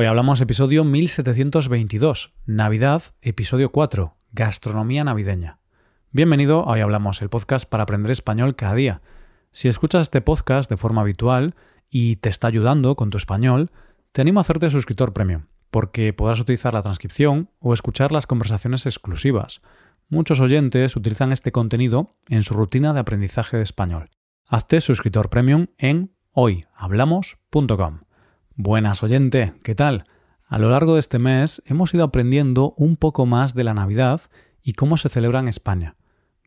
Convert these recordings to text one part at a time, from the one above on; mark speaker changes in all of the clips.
Speaker 1: Hoy hablamos episodio 1722, Navidad, episodio 4, Gastronomía navideña. Bienvenido a Hoy Hablamos, el podcast para aprender español cada día. Si escuchas este podcast de forma habitual y te está ayudando con tu español, te animo a hacerte suscriptor premium, porque podrás utilizar la transcripción o escuchar las conversaciones exclusivas. Muchos oyentes utilizan este contenido en su rutina de aprendizaje de español. Hazte suscriptor premium en hoyhablamos.com. Buenas oyente, ¿qué tal? A lo largo de este mes hemos ido aprendiendo un poco más de la Navidad y cómo se celebra en España.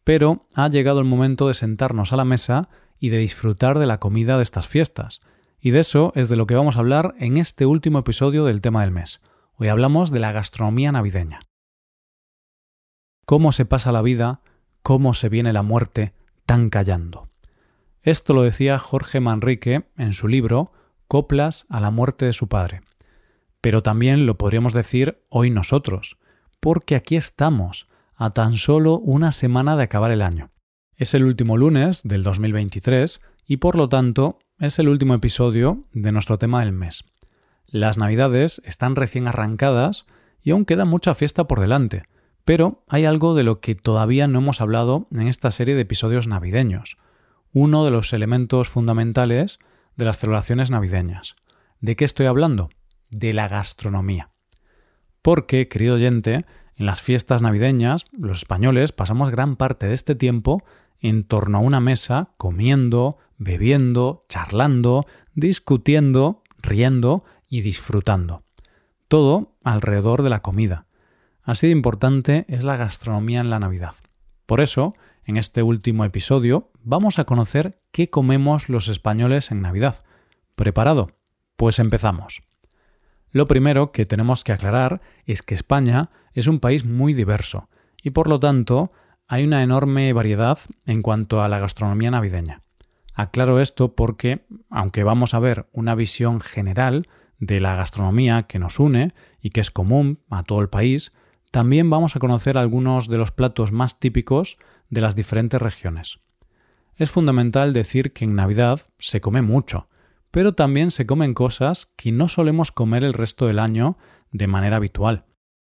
Speaker 1: Pero ha llegado el momento de sentarnos a la mesa y de disfrutar de la comida de estas fiestas. Y de eso es de lo que vamos a hablar en este último episodio del tema del mes. Hoy hablamos de la gastronomía navideña. Cómo se pasa la vida, cómo se viene la muerte, tan callando. Esto lo decía Jorge Manrique en su libro coplas a la muerte de su padre. Pero también lo podríamos decir hoy nosotros, porque aquí estamos, a tan solo una semana de acabar el año. Es el último lunes del 2023 y por lo tanto es el último episodio de nuestro tema del mes. Las navidades están recién arrancadas y aún queda mucha fiesta por delante, pero hay algo de lo que todavía no hemos hablado en esta serie de episodios navideños. Uno de los elementos fundamentales de las celebraciones navideñas. ¿De qué estoy hablando? De la gastronomía. Porque, querido oyente, en las fiestas navideñas los españoles pasamos gran parte de este tiempo en torno a una mesa comiendo, bebiendo, charlando, discutiendo, riendo y disfrutando. Todo alrededor de la comida. Así de importante es la gastronomía en la Navidad. Por eso, en este último episodio vamos a conocer qué comemos los españoles en Navidad. ¿Preparado? Pues empezamos. Lo primero que tenemos que aclarar es que España es un país muy diverso y por lo tanto hay una enorme variedad en cuanto a la gastronomía navideña. Aclaro esto porque, aunque vamos a ver una visión general de la gastronomía que nos une y que es común a todo el país, también vamos a conocer algunos de los platos más típicos de las diferentes regiones. Es fundamental decir que en Navidad se come mucho, pero también se comen cosas que no solemos comer el resto del año de manera habitual.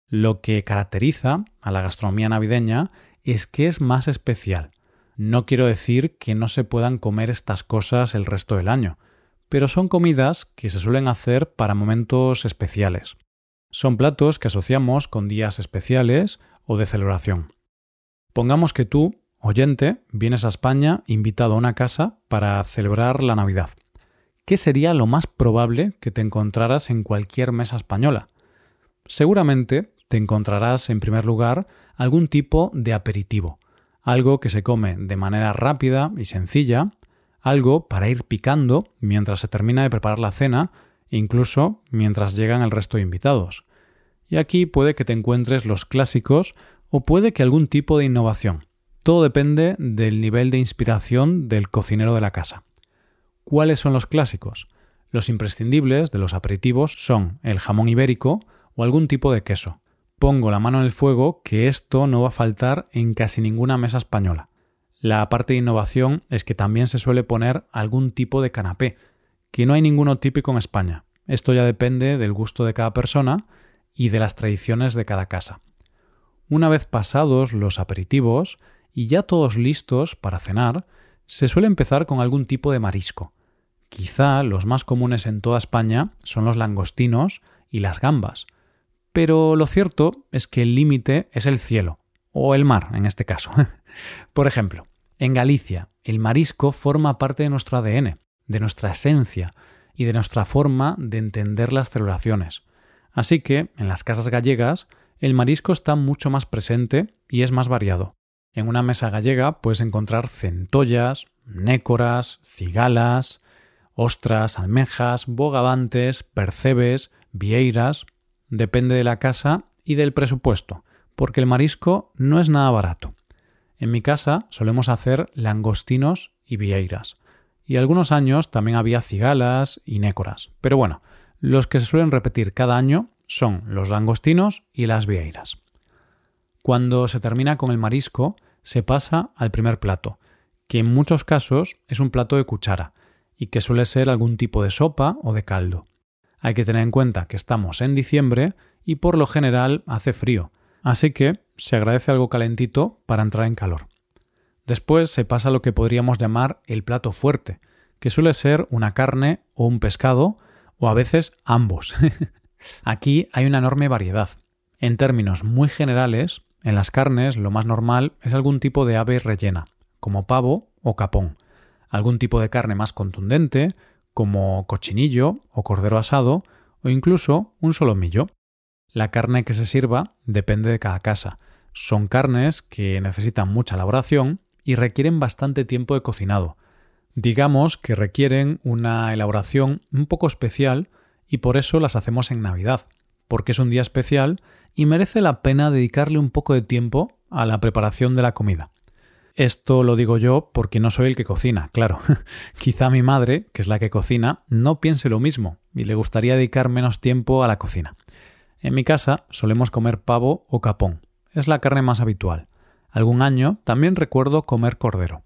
Speaker 1: Lo que caracteriza a la gastronomía navideña es que es más especial. No quiero decir que no se puedan comer estas cosas el resto del año, pero son comidas que se suelen hacer para momentos especiales. Son platos que asociamos con días especiales o de celebración. Pongamos que tú, oyente, vienes a España invitado a una casa para celebrar la Navidad. ¿Qué sería lo más probable que te encontraras en cualquier mesa española? Seguramente te encontrarás, en primer lugar, algún tipo de aperitivo, algo que se come de manera rápida y sencilla, algo para ir picando mientras se termina de preparar la cena, incluso mientras llegan el resto de invitados. Y aquí puede que te encuentres los clásicos o puede que algún tipo de innovación. Todo depende del nivel de inspiración del cocinero de la casa. ¿Cuáles son los clásicos? Los imprescindibles de los aperitivos son el jamón ibérico o algún tipo de queso. Pongo la mano en el fuego que esto no va a faltar en casi ninguna mesa española. La parte de innovación es que también se suele poner algún tipo de canapé, que no hay ninguno típico en España. Esto ya depende del gusto de cada persona y de las tradiciones de cada casa. Una vez pasados los aperitivos y ya todos listos para cenar, se suele empezar con algún tipo de marisco. Quizá los más comunes en toda España son los langostinos y las gambas, pero lo cierto es que el límite es el cielo, o el mar en este caso. Por ejemplo, en Galicia el marisco forma parte de nuestro ADN, de nuestra esencia y de nuestra forma de entender las celebraciones. Así que, en las casas gallegas, el marisco está mucho más presente y es más variado. En una mesa gallega puedes encontrar centollas, nécoras, cigalas, ostras, almejas, bogavantes, percebes, vieiras. Depende de la casa y del presupuesto, porque el marisco no es nada barato. En mi casa solemos hacer langostinos y vieiras. Y algunos años también había cigalas y nécoras. Pero bueno, los que se suelen repetir cada año son los langostinos y las vieiras. Cuando se termina con el marisco, se pasa al primer plato, que en muchos casos es un plato de cuchara, y que suele ser algún tipo de sopa o de caldo. Hay que tener en cuenta que estamos en diciembre y por lo general hace frío, así que se agradece algo calentito para entrar en calor. Después se pasa a lo que podríamos llamar el plato fuerte, que suele ser una carne o un pescado, o a veces ambos. Aquí hay una enorme variedad. En términos muy generales, en las carnes lo más normal es algún tipo de ave rellena, como pavo o capón, algún tipo de carne más contundente, como cochinillo o cordero asado, o incluso un solomillo. La carne que se sirva depende de cada casa. Son carnes que necesitan mucha elaboración y requieren bastante tiempo de cocinado. Digamos que requieren una elaboración un poco especial y por eso las hacemos en Navidad, porque es un día especial y merece la pena dedicarle un poco de tiempo a la preparación de la comida. Esto lo digo yo porque no soy el que cocina, claro. Quizá mi madre, que es la que cocina, no piense lo mismo y le gustaría dedicar menos tiempo a la cocina. En mi casa solemos comer pavo o capón. Es la carne más habitual. Algún año también recuerdo comer cordero.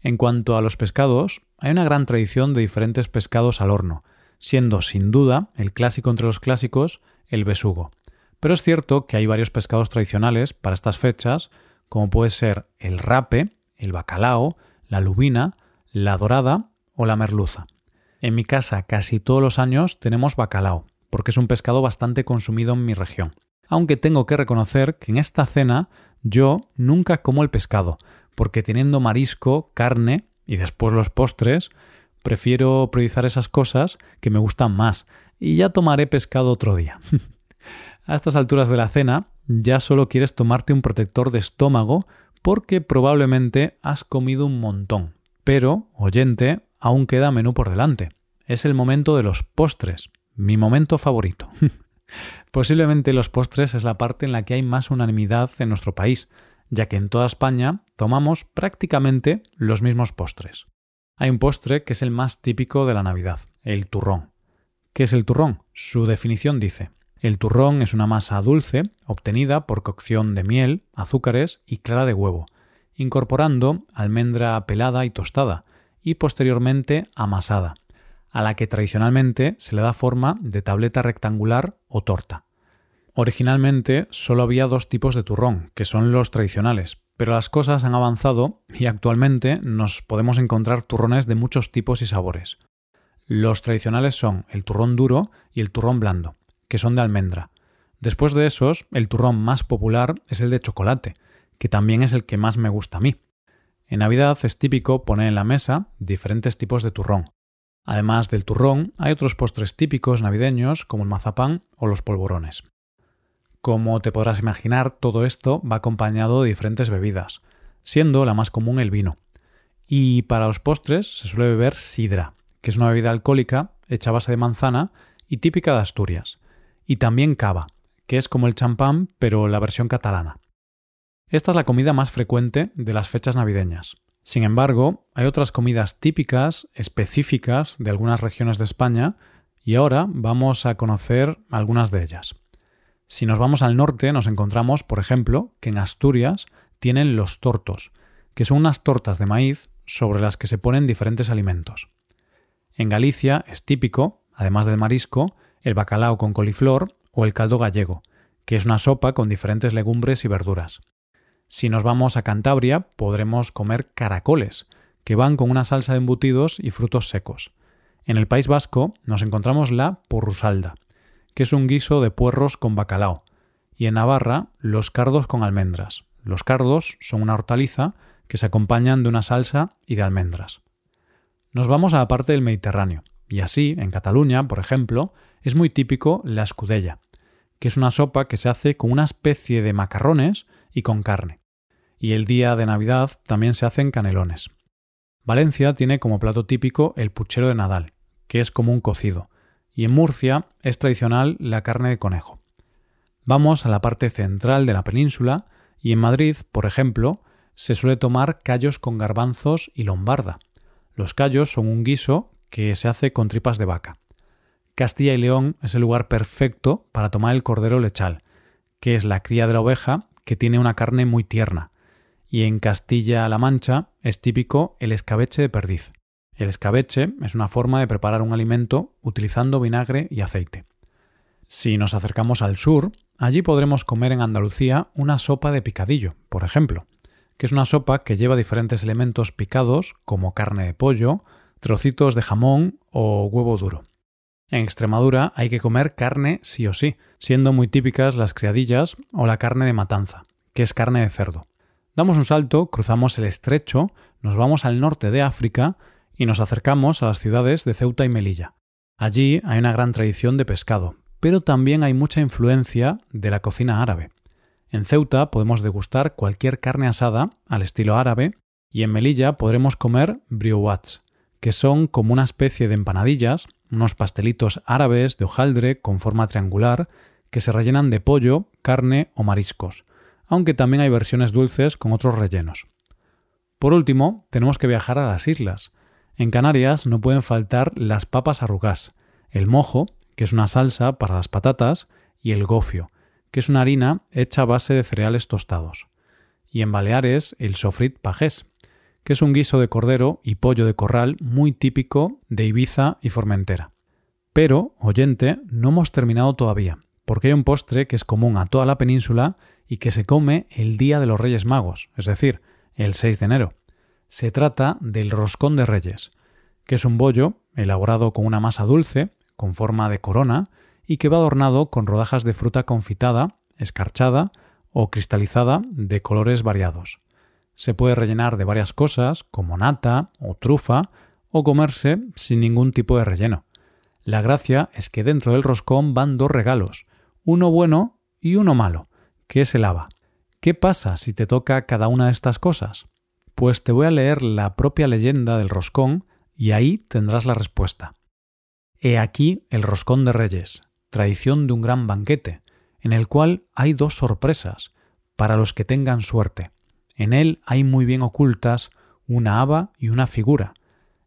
Speaker 1: En cuanto a los pescados, hay una gran tradición de diferentes pescados al horno, siendo sin duda el clásico entre los clásicos el besugo. Pero es cierto que hay varios pescados tradicionales para estas fechas, como puede ser el rape, el bacalao, la lubina, la dorada o la merluza. En mi casa casi todos los años tenemos bacalao, porque es un pescado bastante consumido en mi región. Aunque tengo que reconocer que en esta cena yo nunca como el pescado, porque teniendo marisco, carne y después los postres, prefiero priorizar esas cosas que me gustan más, y ya tomaré pescado otro día. A estas alturas de la cena ya solo quieres tomarte un protector de estómago porque probablemente has comido un montón. Pero, oyente, aún queda menú por delante. Es el momento de los postres, mi momento favorito. Posiblemente los postres es la parte en la que hay más unanimidad en nuestro país, ya que en toda España tomamos prácticamente los mismos postres. Hay un postre que es el más típico de la Navidad, el turrón. ¿Qué es el turrón? Su definición dice el turrón es una masa dulce obtenida por cocción de miel, azúcares y clara de huevo, incorporando almendra pelada y tostada, y posteriormente amasada, a la que tradicionalmente se le da forma de tableta rectangular o torta. Originalmente solo había dos tipos de turrón, que son los tradicionales, pero las cosas han avanzado y actualmente nos podemos encontrar turrones de muchos tipos y sabores. Los tradicionales son el turrón duro y el turrón blando que son de almendra. Después de esos, el turrón más popular es el de chocolate, que también es el que más me gusta a mí. En Navidad es típico poner en la mesa diferentes tipos de turrón. Además del turrón, hay otros postres típicos navideños como el mazapán o los polvorones. Como te podrás imaginar, todo esto va acompañado de diferentes bebidas, siendo la más común el vino. Y para los postres se suele beber sidra, que es una bebida alcohólica hecha a base de manzana y típica de Asturias, y también cava, que es como el champán pero la versión catalana. Esta es la comida más frecuente de las fechas navideñas. Sin embargo, hay otras comidas típicas, específicas de algunas regiones de España, y ahora vamos a conocer algunas de ellas. Si nos vamos al norte, nos encontramos, por ejemplo, que en Asturias tienen los tortos, que son unas tortas de maíz sobre las que se ponen diferentes alimentos. En Galicia es típico, además del marisco, el bacalao con coliflor o el caldo gallego, que es una sopa con diferentes legumbres y verduras. Si nos vamos a Cantabria, podremos comer caracoles, que van con una salsa de embutidos y frutos secos. En el País Vasco nos encontramos la porrusalda, que es un guiso de puerros con bacalao, y en Navarra los cardos con almendras. Los cardos son una hortaliza que se acompañan de una salsa y de almendras. Nos vamos a la parte del Mediterráneo. Y así, en Cataluña, por ejemplo, es muy típico la escudella, que es una sopa que se hace con una especie de macarrones y con carne. Y el día de Navidad también se hacen canelones. Valencia tiene como plato típico el puchero de Nadal, que es como un cocido, y en Murcia es tradicional la carne de conejo. Vamos a la parte central de la península y en Madrid, por ejemplo, se suele tomar callos con garbanzos y lombarda. Los callos son un guiso que se hace con tripas de vaca. Castilla y León es el lugar perfecto para tomar el cordero lechal, que es la cría de la oveja que tiene una carne muy tierna, y en Castilla-La Mancha es típico el escabeche de perdiz. El escabeche es una forma de preparar un alimento utilizando vinagre y aceite. Si nos acercamos al sur, allí podremos comer en Andalucía una sopa de picadillo, por ejemplo, que es una sopa que lleva diferentes elementos picados como carne de pollo, trocitos de jamón o huevo duro. En Extremadura hay que comer carne sí o sí, siendo muy típicas las criadillas o la carne de matanza, que es carne de cerdo. Damos un salto, cruzamos el estrecho, nos vamos al norte de África y nos acercamos a las ciudades de Ceuta y Melilla. Allí hay una gran tradición de pescado, pero también hay mucha influencia de la cocina árabe. En Ceuta podemos degustar cualquier carne asada al estilo árabe y en Melilla podremos comer briouats, que son como una especie de empanadillas, unos pastelitos árabes de hojaldre con forma triangular que se rellenan de pollo, carne o mariscos, aunque también hay versiones dulces con otros rellenos. Por último, tenemos que viajar a las islas, en Canarias no pueden faltar las papas arrugás, el mojo, que es una salsa para las patatas, y el gofio, que es una harina hecha a base de cereales tostados. Y en Baleares el sofrit pajés, que es un guiso de cordero y pollo de corral muy típico de Ibiza y Formentera. Pero, oyente, no hemos terminado todavía, porque hay un postre que es común a toda la península y que se come el día de los Reyes Magos, es decir, el 6 de enero. Se trata del roscón de reyes, que es un bollo elaborado con una masa dulce, con forma de corona, y que va adornado con rodajas de fruta confitada, escarchada o cristalizada de colores variados. Se puede rellenar de varias cosas, como nata o trufa, o comerse sin ningún tipo de relleno. La gracia es que dentro del roscón van dos regalos, uno bueno y uno malo, que es el haba. ¿Qué pasa si te toca cada una de estas cosas? Pues te voy a leer la propia leyenda del roscón y ahí tendrás la respuesta. He aquí el roscón de reyes, tradición de un gran banquete, en el cual hay dos sorpresas, para los que tengan suerte. En él hay muy bien ocultas una haba y una figura.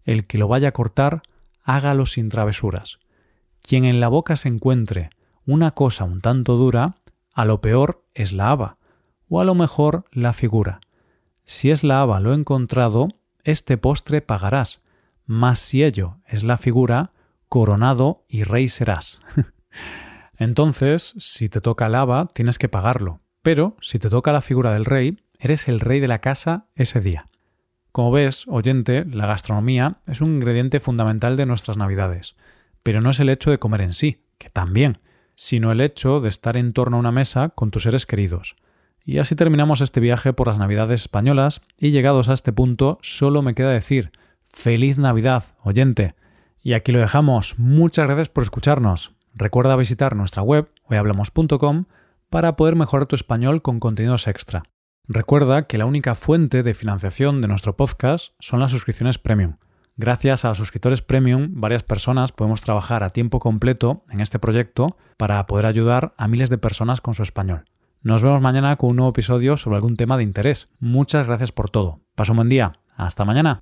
Speaker 1: El que lo vaya a cortar, hágalo sin travesuras. Quien en la boca se encuentre una cosa un tanto dura, a lo peor es la haba, o a lo mejor la figura. Si es la haba lo encontrado, este postre pagarás, mas si ello es la figura, coronado y rey serás. Entonces, si te toca la haba, tienes que pagarlo, pero si te toca la figura del rey, eres el rey de la casa ese día. Como ves, oyente, la gastronomía es un ingrediente fundamental de nuestras navidades, pero no es el hecho de comer en sí, que también, sino el hecho de estar en torno a una mesa con tus seres queridos, y así terminamos este viaje por las Navidades españolas y llegados a este punto solo me queda decir feliz Navidad, oyente. Y aquí lo dejamos. Muchas gracias por escucharnos. Recuerda visitar nuestra web hoyhablamos.com para poder mejorar tu español con contenidos extra. Recuerda que la única fuente de financiación de nuestro podcast son las suscripciones premium. Gracias a los suscriptores premium, varias personas podemos trabajar a tiempo completo en este proyecto para poder ayudar a miles de personas con su español. Nos vemos mañana con un nuevo episodio sobre algún tema de interés. Muchas gracias por todo. Paso un buen día. Hasta mañana.